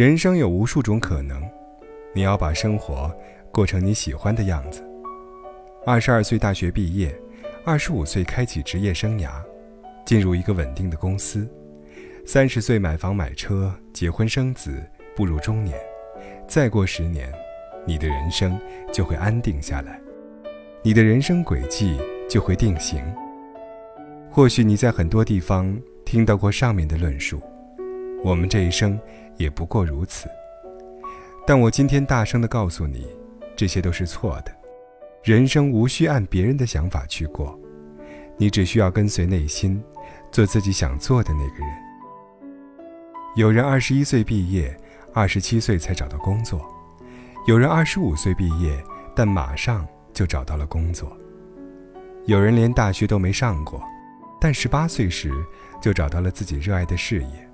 人生有无数种可能，你要把生活过成你喜欢的样子。二十二岁大学毕业，二十五岁开启职业生涯，进入一个稳定的公司，三十岁买房买车，结婚生子，步入中年，再过十年，你的人生就会安定下来，你的人生轨迹就会定型。或许你在很多地方听到过上面的论述，我们这一生也不过如此。但我今天大声的告诉你，这些都是错的。人生无需按别人的想法去过，你只需要跟随内心，做自己想做的那个人。有人二十一岁毕业，二十七岁才找到工作；有人二十五岁毕业，但马上就找到了工作；有人连大学都没上过。但十八岁时就找到了自己热爱的事业。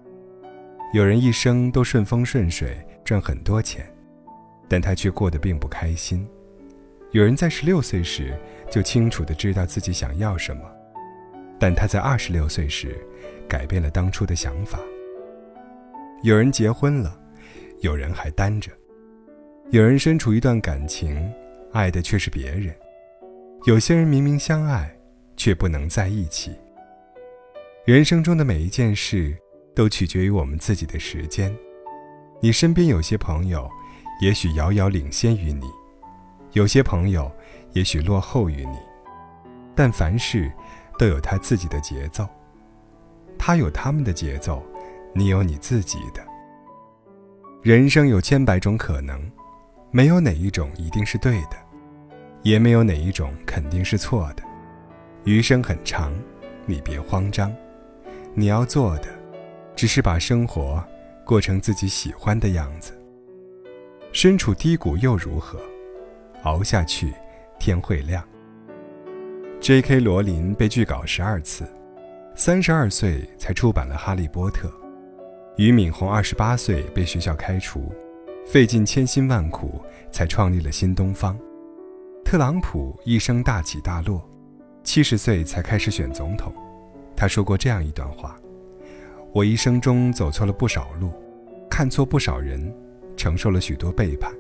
有人一生都顺风顺水，赚很多钱，但他却过得并不开心。有人在十六岁时就清楚的知道自己想要什么，但他在二十六岁时改变了当初的想法。有人结婚了，有人还单着。有人身处一段感情，爱的却是别人。有些人明明相爱，却不能在一起。人生中的每一件事，都取决于我们自己的时间。你身边有些朋友，也许遥遥领先于你；有些朋友，也许落后于你。但凡事都有他自己的节奏，他有他们的节奏，你有你自己的。人生有千百种可能，没有哪一种一定是对的，也没有哪一种肯定是错的。余生很长，你别慌张。你要做的，只是把生活过成自己喜欢的样子。身处低谷又如何？熬下去，天会亮。J.K. 罗琳被拒稿十二次，三十二岁才出版了《哈利波特》。俞敏洪二十八岁被学校开除，费尽千辛万苦才创立了新东方。特朗普一生大起大落，七十岁才开始选总统。他说过这样一段话：“我一生中走错了不少路，看错不少人，承受了许多背叛。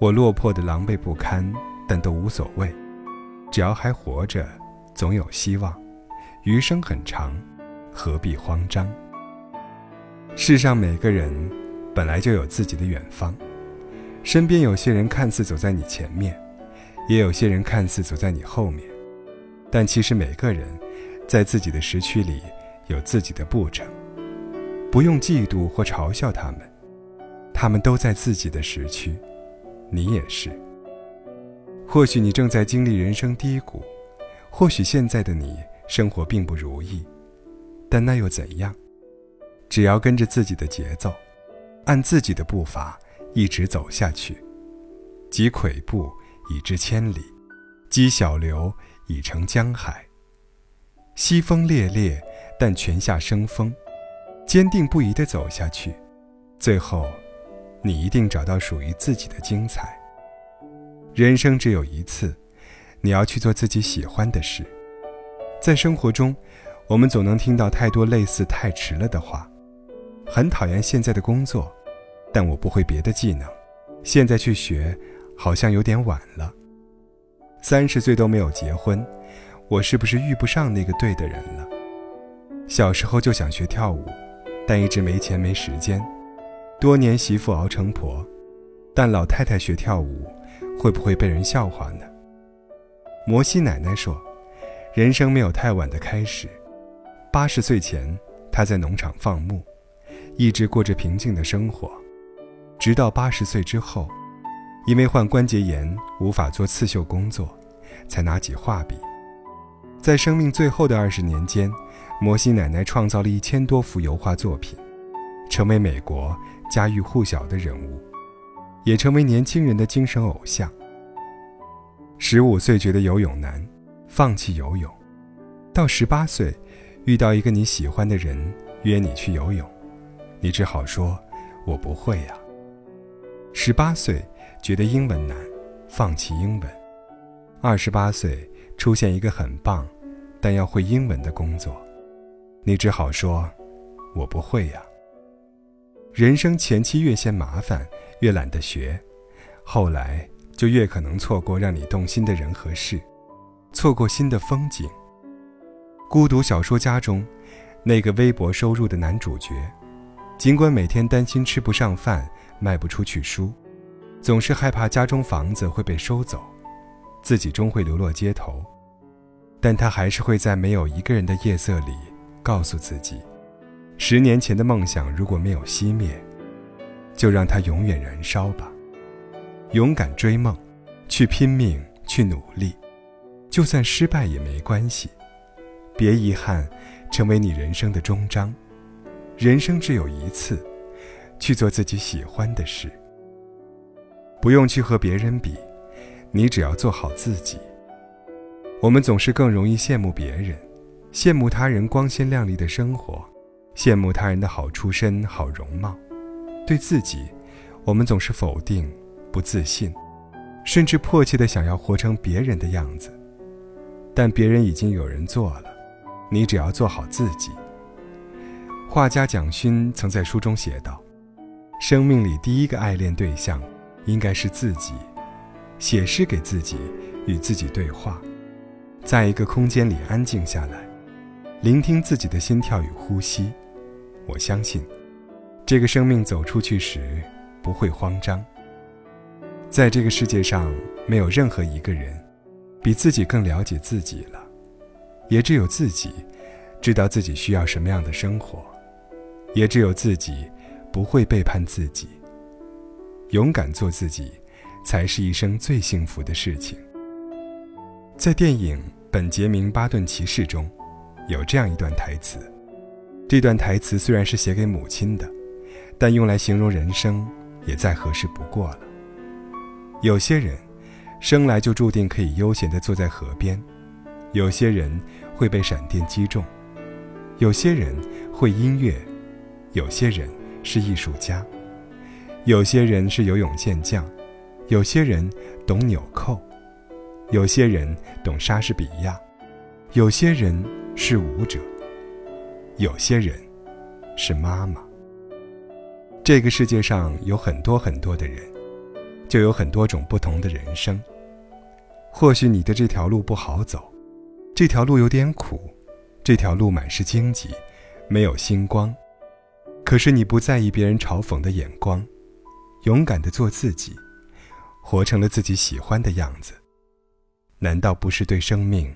我落魄的狼狈不堪，但都无所谓。只要还活着，总有希望。余生很长，何必慌张？世上每个人本来就有自己的远方，身边有些人看似走在你前面，也有些人看似走在你后面，但其实每个人。”在自己的时区里，有自己的步程，不用嫉妒或嘲笑他们，他们都在自己的时区，你也是。或许你正在经历人生低谷，或许现在的你生活并不如意，但那又怎样？只要跟着自己的节奏，按自己的步伐一直走下去，积跬步以至千里，积小流以成江海。西风烈烈，但泉下生风，坚定不移地走下去，最后，你一定找到属于自己的精彩。人生只有一次，你要去做自己喜欢的事。在生活中，我们总能听到太多类似“太迟了”的话，很讨厌现在的工作，但我不会别的技能，现在去学，好像有点晚了。三十岁都没有结婚。我是不是遇不上那个对的人了？小时候就想学跳舞，但一直没钱没时间。多年媳妇熬成婆，但老太太学跳舞，会不会被人笑话呢？摩西奶奶说：“人生没有太晚的开始。”八十岁前，她在农场放牧，一直过着平静的生活，直到八十岁之后，因为患关节炎无法做刺绣工作，才拿起画笔。在生命最后的二十年间，摩西奶奶创造了一千多幅油画作品，成为美国家喻户晓的人物，也成为年轻人的精神偶像。十五岁觉得游泳难，放弃游泳；到十八岁，遇到一个你喜欢的人约你去游泳，你只好说：“我不会呀。”十八岁觉得英文难，放弃英文；二十八岁。出现一个很棒，但要会英文的工作，你只好说：“我不会呀。”人生前期越嫌麻烦，越懒得学，后来就越可能错过让你动心的人和事，错过新的风景。孤独小说家中，那个微薄收入的男主角，尽管每天担心吃不上饭、卖不出去书，总是害怕家中房子会被收走，自己终会流落街头，但他还是会在没有一个人的夜色里，告诉自己。十年前的梦想如果没有熄灭，就让它永远燃烧吧。勇敢追梦，去拼命，去努力，就算失败也没关系。别遗憾，成为你人生的终章。人生只有一次，去做自己喜欢的事。不用去和别人比，你只要做好自己。我们总是更容易羡慕别人，羡慕他人光鲜亮丽的生活。羡慕他人的好出身、好容貌，对自己，我们总是否定、不自信，甚至迫切的想要活成别人的样子。但别人已经有人做了，你只要做好自己。画家蒋勋曾在书中写道：“生命里第一个爱恋对象，应该是自己。写诗给自己，与自己对话，在一个空间里安静下来。”聆听自己的心跳与呼吸，我相信，这个生命走出去时不会慌张。在这个世界上，没有任何一个人比自己更了解自己了，也只有自己知道自己需要什么样的生活，也只有自己不会背叛自己。勇敢做自己，才是一生最幸福的事情。在电影《本杰明·巴顿骑士》中。有这样一段台词，这段台词虽然是写给母亲的，但用来形容人生也再合适不过了。有些人生来就注定可以悠闲地坐在河边，有些人会被闪电击中，有些人会音乐，有些人是艺术家，有些人是游泳健将，有些人懂纽扣，有些人懂莎士比亚，有些人。是舞者，有些人是妈妈。这个世界上有很多很多的人，就有很多种不同的人生。或许你的这条路不好走，这条路有点苦，这条路满是荆棘，没有星光。可是你不在意别人嘲讽的眼光，勇敢的做自己，活成了自己喜欢的样子，难道不是对生命？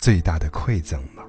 最大的馈赠吗？